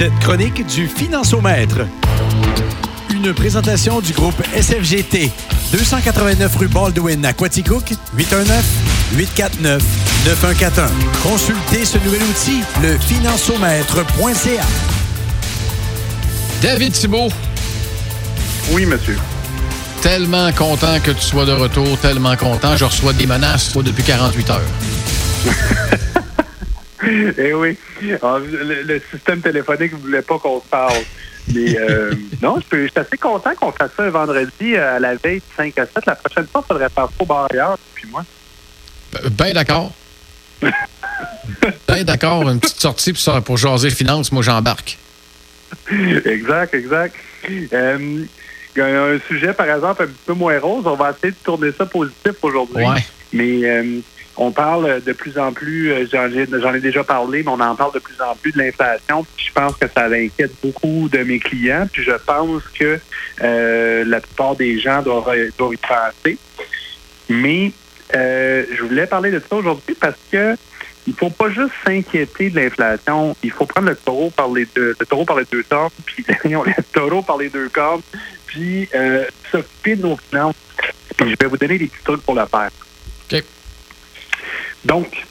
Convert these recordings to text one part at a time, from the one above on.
cette chronique du Financiomètre. Une présentation du groupe SFGT. 289 rue Baldwin à Quaticook, 819-849-9141. Consultez ce nouvel outil, le financiomètre.ca. David Thibault. Oui, monsieur. Tellement content que tu sois de retour, tellement content. Je reçois des menaces toi, depuis 48 heures. eh oui. Ah, le, le, système téléphonique ne voulait pas qu'on se parle. Mais euh, non, je, suis assez content qu'on fasse ça un vendredi à la veille de 5 à 7. La prochaine fois, il faudrait faire ça au bar ailleurs, puis moi. Ben, ben d'accord. ben d'accord. Une petite sortie pour, pour jaser finance, moi j'embarque. Exact, exact. Euh, il y a un sujet, par exemple, un petit peu moins rose. On va essayer de tourner ça positif aujourd'hui. Ouais. Mais euh, on parle de plus en plus, euh, j'en ai, ai, déjà parlé, mais on en parle de plus en plus de l'inflation. Je pense que ça inquiète beaucoup de mes clients. Puis je pense que euh, la plupart des gens doivent, doivent y penser. Mais euh, je voulais parler de ça aujourd'hui parce que il faut pas juste s'inquiéter de l'inflation. Il faut prendre le taureau par les deux, le taureau par les deux cornes, puis le taureau par les deux cornes, puis euh, s'occuper de nos finances. Puis je vais vous donner des petits trucs pour le faire. Donc,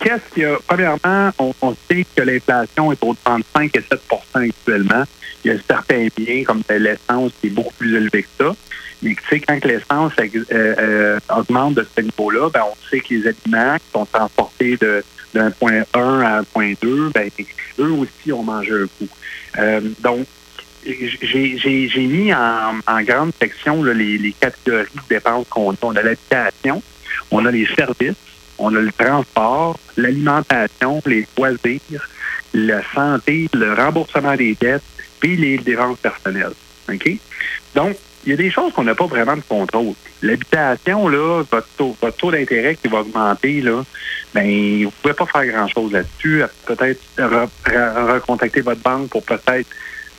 qu'est-ce qu'il y a? Premièrement, on, sait que l'inflation est autour de 35 et 7% actuellement. Il y a certains biens, comme l'essence, qui est beaucoup plus élevé que ça. Mais tu sais, quand l'essence euh, euh, augmente de ce niveau-là, ben, on sait que les aliments qui sont transportés d'un point 1 à un point 2, ben, eux aussi ont mangé un coup. Euh, donc, j'ai mis en, grande section les, catégories de dépenses qu'on a. A l'habitation, on a les services, on a le transport, l'alimentation, les loisirs, la santé, le remboursement des dettes, puis les dépenses personnelles. Donc, il y a des choses qu'on n'a pas vraiment de contrôle. L'habitation, là, votre taux, votre taux d'intérêt qui va augmenter, là, ben, vous ne pouvez pas faire grand-chose là-dessus. Peut-être recontacter votre banque pour peut-être,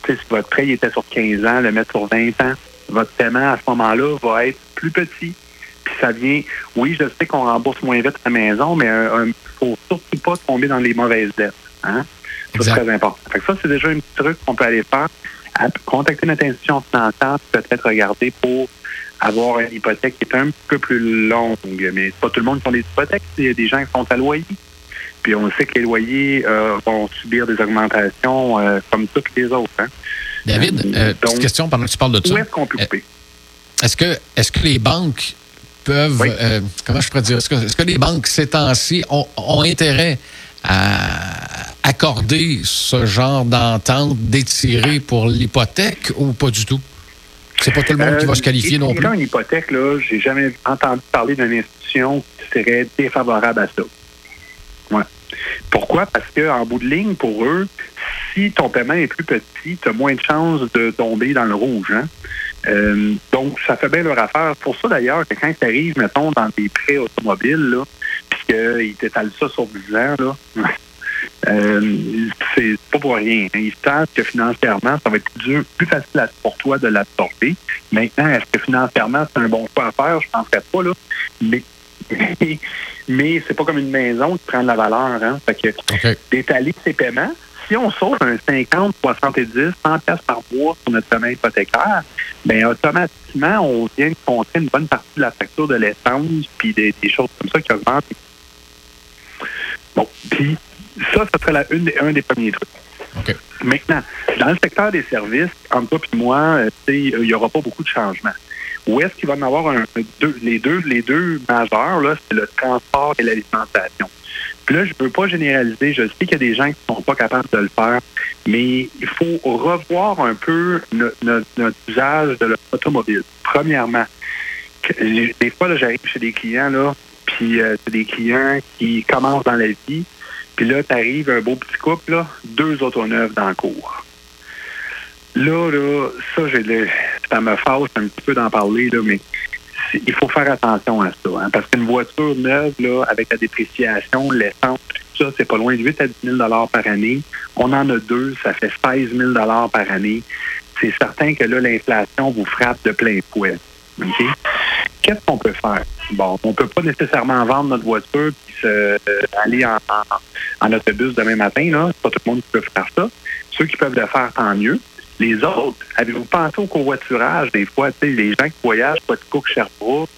si votre prêt était sur 15 ans, le mettre sur 20 ans. Votre paiement à ce moment-là va être plus petit. Ça vient, oui, je sais qu'on rembourse moins vite la maison, mais il ne faut surtout pas tomber dans les mauvaises dettes. Hein? C'est très important. Fait que ça, c'est déjà un petit truc qu'on peut aller faire contacter notre institution financière, peut-être regarder pour avoir une hypothèque qui est un peu plus longue. Mais pas tout le monde qui a des hypothèques. Il y a des gens qui sont à loyer. Puis on sait que les loyers euh, vont subir des augmentations euh, comme toutes les autres. Hein. David, euh, donc, petite question pendant que tu parles de ça. Où est-ce qu'on peut couper? Est-ce que, est que les banques peuvent, oui. comment je pourrais dire, est-ce que, est que, les banques ces temps-ci ont, ont intérêt à accorder ce genre d'entente d'étirer pour l'hypothèque ou pas du tout? C'est pas tout le monde euh, qui va se qualifier non plus. une hypothèque, là, j'ai jamais entendu parler d'une institution qui serait défavorable à ça. Ouais. Pourquoi? Parce qu'en bout de ligne, pour eux, si ton paiement est plus petit, tu as moins de chances de tomber dans le rouge. Hein? Euh, donc, ça fait bien leur affaire. Pour ça, d'ailleurs, que quand tu arrives, mettons, dans des prêts automobiles, là, puis qu'ils t'étalent ça sur 10 ans, là, euh, c'est pas pour rien. Ils savent que financièrement, ça va être plus, dur, plus facile pour toi de l'absorber. Maintenant, est-ce que financièrement, c'est un bon choix à faire? Je ne penserais pas, là. Mais, mais c'est pas comme une maison qui prend de la valeur. Hein? Fait que okay. d'étaler ses paiements, si on sauve un 50, 70, 100 pièces par mois sur notre paiement hypothécaire, bien, automatiquement, on vient de compter une bonne partie de la facture de l'essence puis des, des choses comme ça qui augmentent. Bon, puis ça, ce serait la, une un des premiers trucs. Okay. Maintenant, dans le secteur des services, entre toi et moi, il n'y aura pas beaucoup de changements. Où est-ce qu'il va y en avoir un, deux, les deux, les deux majeurs, c'est le transport et l'alimentation. Puis là, je ne veux pas généraliser. Je sais qu'il y a des gens qui ne sont pas capables de le faire, mais il faut revoir un peu notre, usage de l'automobile. Premièrement, des fois, j'arrive chez des clients, là, puis euh, c'est des clients qui commencent dans la vie, puis là, tu arrives un beau petit couple, là, deux autos neuves dans le cours. Là, là, ça, j'ai ça me fâche un petit peu d'en parler, là, mais il faut faire attention à ça. Hein, parce qu'une voiture neuve, là, avec la dépréciation, l'essence, tout ça, c'est pas loin de 8 à 10 000 par année. On en a deux, ça fait 16 000 par année. C'est certain que là, l'inflation vous frappe de plein fouet. Okay? Qu'est-ce qu'on peut faire? Bon, on peut pas nécessairement vendre notre voiture puis euh, aller en, en, en, autobus demain matin. Là. C'est pas tout le monde qui peut faire ça. Ceux qui peuvent le faire, tant mieux. Les autres, avez-vous pensé au covoiturage des fois, les gens qui voyagent, pas de cook Sherbrooke,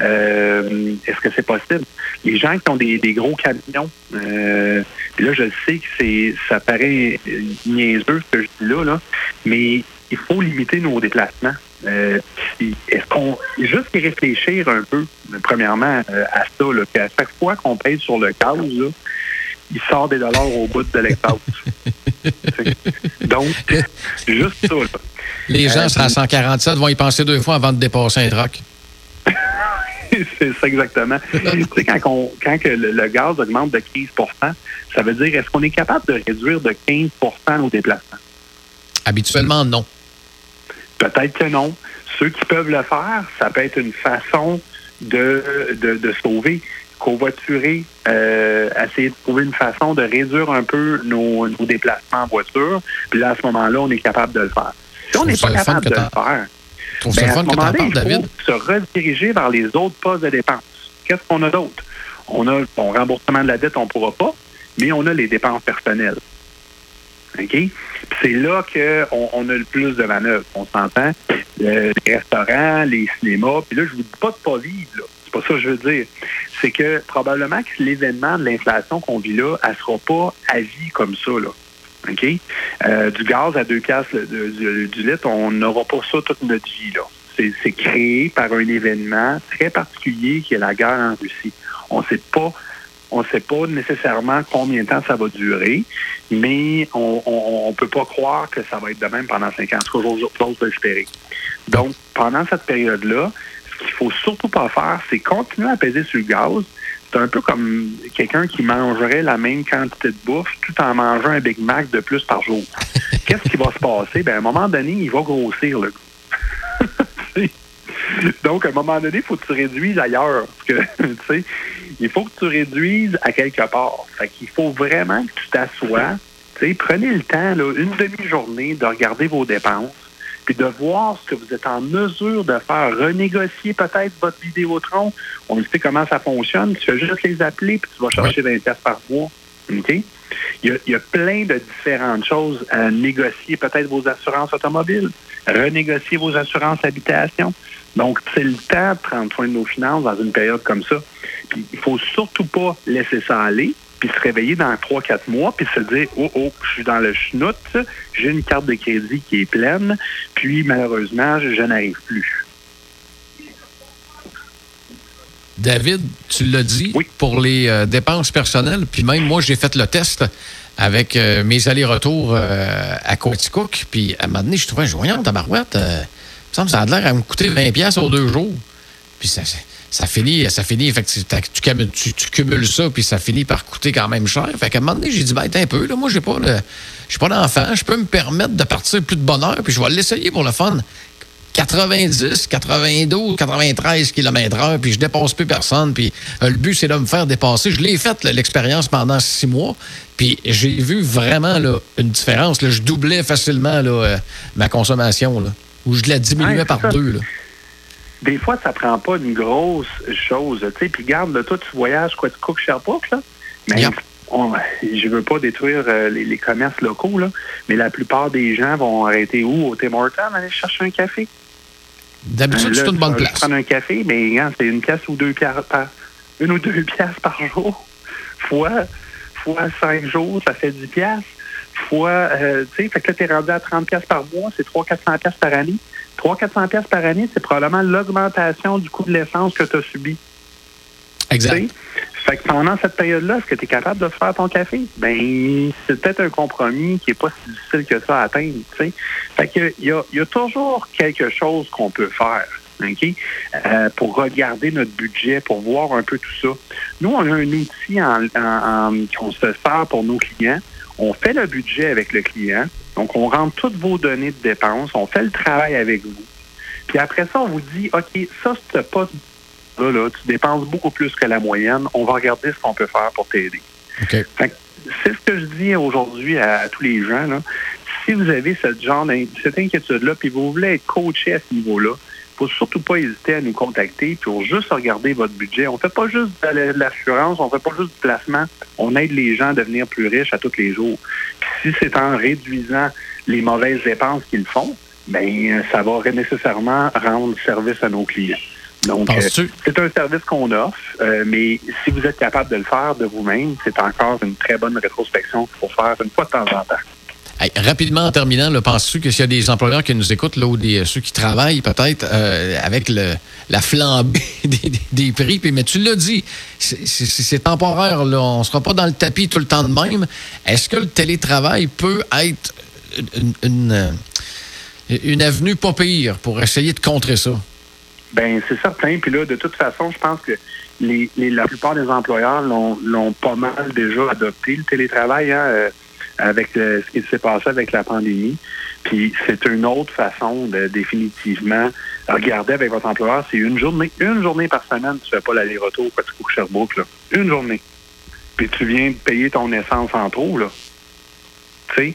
euh, est-ce que c'est possible? Les gens qui ont des, gros camions, euh, là, je sais que c'est ça paraît niaiseux ce que je dis là, là mais il faut limiter nos déplacements. Euh, est-ce qu'on juste y réfléchir un peu, premièrement, euh, à ça, là, qu'à chaque fois qu'on paye sur le gaz, là, il sort des dollars au bout de l'extase. Donc, juste ça. Là. Les gens euh, à 147 vont y penser deux fois avant de dépasser un truck. c'est ça exactement. tu sais, quand, quand que le, gaz augmente de 15% ça veut dire est-ce qu'on est capable de réduire de 15% nos déplacements? Habituellement, non. Peut-être que non. Ceux qui peuvent le faire, ça peut être une façon de, de, sauver, covoiturer, euh, essayer de trouver une façon de réduire un peu nos, déplacements en voiture. Puis là, à ce moment-là, on est capable de le faire. Si on n'est pas capable de le faire, ben, à ce moment-là, il faut se rediriger vers les autres postes de dépenses. Qu'est-ce qu'on a d'autre? On a bon remboursement de la dette, on ne pourra pas, mais on a les dépenses personnelles. OK? C'est là qu'on on a le plus de manœuvres. On s'entend? les restaurants, les cinémas. Puis là, je vous dis pas de pas vivre, là. C'est pas ça que je veux dire. C'est que probablement que l'événement de l'inflation qu'on vit là, elle sera pas à vie comme ça, là. OK? Euh, du gaz à deux piastres du, litre, on n'aura pas ça toute notre vie, là. C'est créé par un événement très particulier qui est la guerre en Russie. On ne sait pas on ne sait pas nécessairement combien de temps ça va durer, mais on ne peut pas croire que ça va être de même pendant cinq ans. Ce j'ose espérer. Donc, pendant cette période-là, ce qu'il faut surtout pas faire, c'est continuer à peser sur le gaz. C'est un peu comme quelqu'un qui mangerait la même quantité de bouffe tout en mangeant un Big Mac de plus par jour. Qu'est-ce qui va se passer? Ben, à un moment donné, il va grossir, le Donc, à un moment donné, il faut que tu réduises ailleurs. Parce que, tu sais, il faut que tu réduises à quelque part. Fait qu'il faut vraiment que tu t'assoies. Tu sais, prenez le temps, là, une demi-journée, de regarder vos dépenses, puis de voir ce que vous êtes en mesure de faire. Renégocier peut-être votre Vidéotron. On sait comment ça fonctionne. Tu fais juste les appeler, puis tu vas chercher 20 pièces par mois. OK? Il y, a, plein de différentes choses à négocier. Peut-être vos assurances automobiles, renégocier vos assurances habitation. Donc, c'est le temps de prendre soin de nos finances dans une période comme ça. Puis, il faut surtout pas laisser ça aller, puis se réveiller dans 3-4 mois, puis se dire Oh, oh, je suis dans le schnout, j'ai une carte de crédit qui est pleine, puis malheureusement, je, n'arrive plus. David, tu l'as dit, pour les euh, dépenses personnelles, puis même moi, j'ai fait le test avec euh, mes allers-retours euh, à Coaticook, puis à un moment donné, je trouvais, voyons, ta barouette, ça a l'air à me coûter 20$ aux deux jours. Puis ça, ça finit, ça finit, effectivement, tu, tu, cumules ça, puis ça finit par coûter quand même cher. Fait qu'à un moment donné, j'ai dit, ben, un peu, là, moi, j'ai pas, j'ai pas d'enfant, je peux me permettre de partir plus de bonne heure, puis je vais l'essayer pour le fun. 90, 92, 93 km/h, puis je dépasse plus personne. Puis euh, le but, c'est de me faire dépasser. Je l'ai fait, l'expérience, pendant six mois. Puis j'ai vu vraiment là, une différence. Là. Je doublais facilement là, euh, ma consommation. Là ou je la diminuais par deux. Là. Des fois, ça prend pas une grosse chose. Tu sais, puis garde, là, toi, tu voyages, quoi, tu cook Sherbrooke, là. Mais on, je veux pas détruire euh, les, commerces locaux, là, mais la plupart des gens vont arrêter où? Au Tim Hortons, aller chercher un café. D'habitude, c'est une bonne place. prendre un café, mais c'est une pièce ou deux pièces par une ou deux pièces par jour. Fois, fois cinq jours, ça fait 10 pièces fois, euh, tu sais, fait que là, tu es rendu à 30 pièces par mois, c'est 300-400 pièces par année. 300-400 pièces par année, c'est probablement l'augmentation du coût de l'essence que tu as subi. Exact. Fait que pendant cette période-là, est-ce que tu es capable de faire ton café? Ben, c'est peut-être un compromis qui n'est pas si difficile que ça à atteindre, tu sais. Fait que, il y a, y a toujours quelque chose qu'on peut faire. OK? Euh, pour regarder notre budget, pour voir un peu tout ça. Nous, on a un outil en, qu'on se sert pour nos clients on fait le budget avec le client. Donc, on rentre toutes vos données de dépenses. On fait le travail avec vous. Puis après ça, on vous dit, OK, ça, ce poste-là, là, tu dépenses beaucoup plus que la moyenne. On va regarder ce qu'on peut faire pour t'aider. Okay. C'est ce que je dis aujourd'hui à, tous les gens. Là. Si vous avez ce genre cette inquiétude-là, puis vous voulez être coaché à ce niveau-là, faut surtout pas hésiter à nous contacter pour juste regarder votre budget. On fait pas juste de l'assurance, on fait pas juste du placement. On aide les gens à devenir plus riches à tous les jours. Puis si c'est en réduisant les mauvaises dépenses qu'ils font, ben ça va nécessairement rendre service à nos clients. Donc, euh, c'est un service qu'on offre, euh, mais si vous êtes capable de le faire de vous-même, c'est encore une très bonne rétrospection qu'il faut faire une fois de temps en temps rapidement, en terminant, penses-tu que s'il y a des employeurs qui nous écoutent, là, ou des, ceux qui travaillent peut-être euh, avec le, la flambée des, prix, puis, mais tu l'as dit, c'est temporaire, là, on ne sera pas dans le tapis tout le temps de même. Est-ce que le télétravail peut être une, une, avenue pas pire pour essayer de contrer ça? Ben c'est certain. Puis là, de toute façon, je pense que les, la plupart des employeurs l'ont pas mal déjà adopté, le télétravail. Hein? Avec euh, ce qui s'est passé avec la pandémie. Puis c'est une autre façon de définitivement regarder avec votre employeur. C'est une journée, une journée par semaine, tu fais pas l'aller-retour quand tu couches Sherbrooke, là. Une journée. Puis tu viens de payer ton essence en trop, là. Tu sais?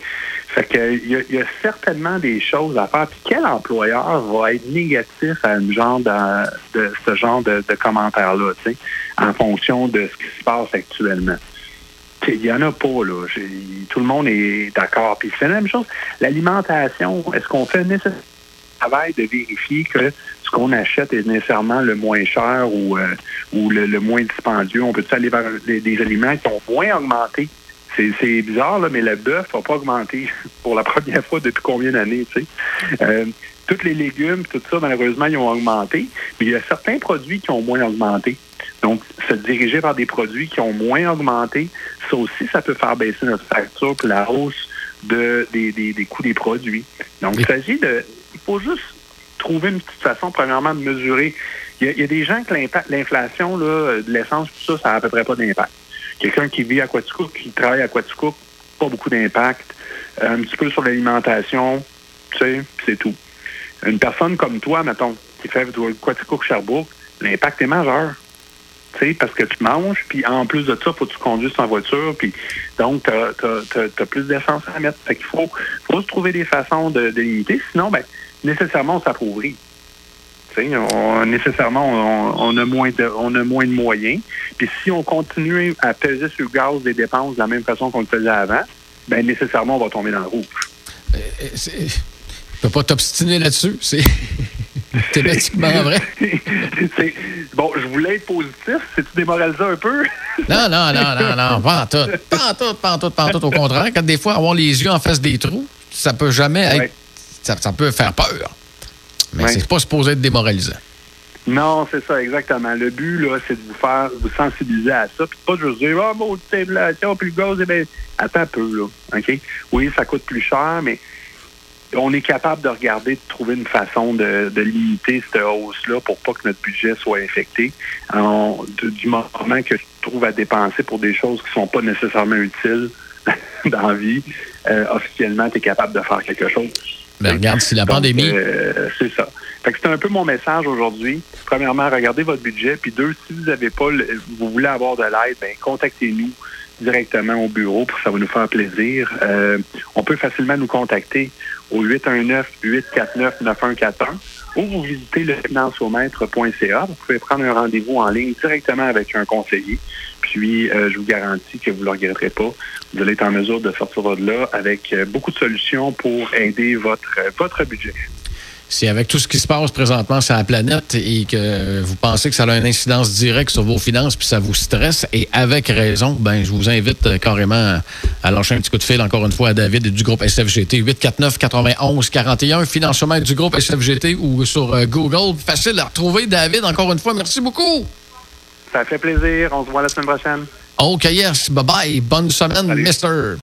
Fait que il y, a certainement des choses à faire. Puis quel employeur va être négatif à genre de, ce genre de, de commentaires-là, tu sais, en fonction de ce qui se passe actuellement? Il n'y en a pas, là. Tout le monde est d'accord. Puis c'est la même chose. L'alimentation, est-ce qu'on fait nécessairement le travail de vérifier que ce qu'on achète est nécessairement le moins cher ou, euh, ou le, moins dispendieux? On peut aller vers des, aliments qui ont moins augmenté? C'est bizarre, là, mais le bœuf n'a pas augmenté pour la première fois depuis combien d'années, tu sais? Euh, tous les légumes, tout ça, malheureusement, ils ont augmenté, mais il y a certains produits qui ont moins augmenté. Donc, se diriger vers des produits qui ont moins augmenté, ça aussi, ça peut faire baisser notre facture pour la hausse de, des, des, coûts des produits. Donc, il s'agit de... Il faut juste trouver une petite façon, premièrement, de mesurer. Il y a, des gens que l'inflation, de l'essence, tout ça, ça n'a à peu près pas d'impact. Quelqu'un qui vit à Quaticook, qui travaille à Quaticook, pas beaucoup d'impact. Un petit peu sur l'alimentation, tu sais, c'est tout. Une personne comme toi, mettons, qui fait Quaticook Sherbrooke, l'impact est majeur parce que tu manges, puis en plus de ça, faut que tu conduises ta voiture, puis donc tu as, plus d'essence à mettre. Fait qu'il faut, faut se trouver des façons de, limiter, sinon, ben, nécessairement, on s'appauvrit. On, nécessairement, on, a moins de, on a moins de moyens. Puis si on continue à peser sur le gaz des dépenses de la même façon qu'on le faisait avant, ben nécessairement, on va tomber dans le rouge. Euh, euh, peux pas t'obstiner là-dessus. C'est thématiquement vrai. bon, je voulais être positif. C'est-tu démoralisé un peu? non, non, non, non, non. Pas en tout. Pas en tout, pas en tout, pas en tout. Au contraire, quand des fois, avoir les yeux en face des trous, ça peut jamais être. Ça, peut faire peur. Mais c'est pas supposé être démoralisant. Non, c'est ça, exactement. Le but, là, c'est de vous faire, vous sensibiliser à ça, puis pas juste dire, ah, oh, bon, inflation, puis le gaz, eh bien, attends un peu, là. OK? Oui, ça coûte plus cher, mais on est capable de regarder, de trouver une façon de, limiter cette hausse-là pour pas que notre budget soit infecté. du moment que tu trouves à dépenser pour des choses qui sont pas nécessairement utiles dans la vie, euh, officiellement, tu es capable de faire quelque chose. Mais ben, regarde, si la pandémie. Euh, c'est ça. c'est un peu mon message aujourd'hui. Premièrement, regardez votre budget. Puis deux, si vous avez pas, vous voulez avoir de l'aide, ben contactez-nous directement au bureau, pour ça va nous faire plaisir. Euh, on peut facilement nous contacter au 819-849-9141 ou vous visitez le financiomètre.ca. Vous pouvez prendre un rendez-vous en ligne directement avec un conseiller. Puis, euh, je vous garantis que vous ne le regretterez pas. Vous allez être en mesure de sortir de là avec euh, beaucoup de solutions pour aider votre, votre budget si avec tout ce qui se passe présentement sur la planète et que vous pensez que ça a une incidence directe sur vos finances puis ça vous stresse, et avec raison, ben je vous invite euh, carrément à lâcher un petit coup de fil encore une fois à David du groupe SFGT 849 91 41 financement du groupe SFGT ou sur euh, Google. Facile à retrouver. David, encore une fois, merci beaucoup. Ça fait plaisir. On se voit la semaine prochaine. OK, yes. Bye-bye. Bonne semaine, Mister.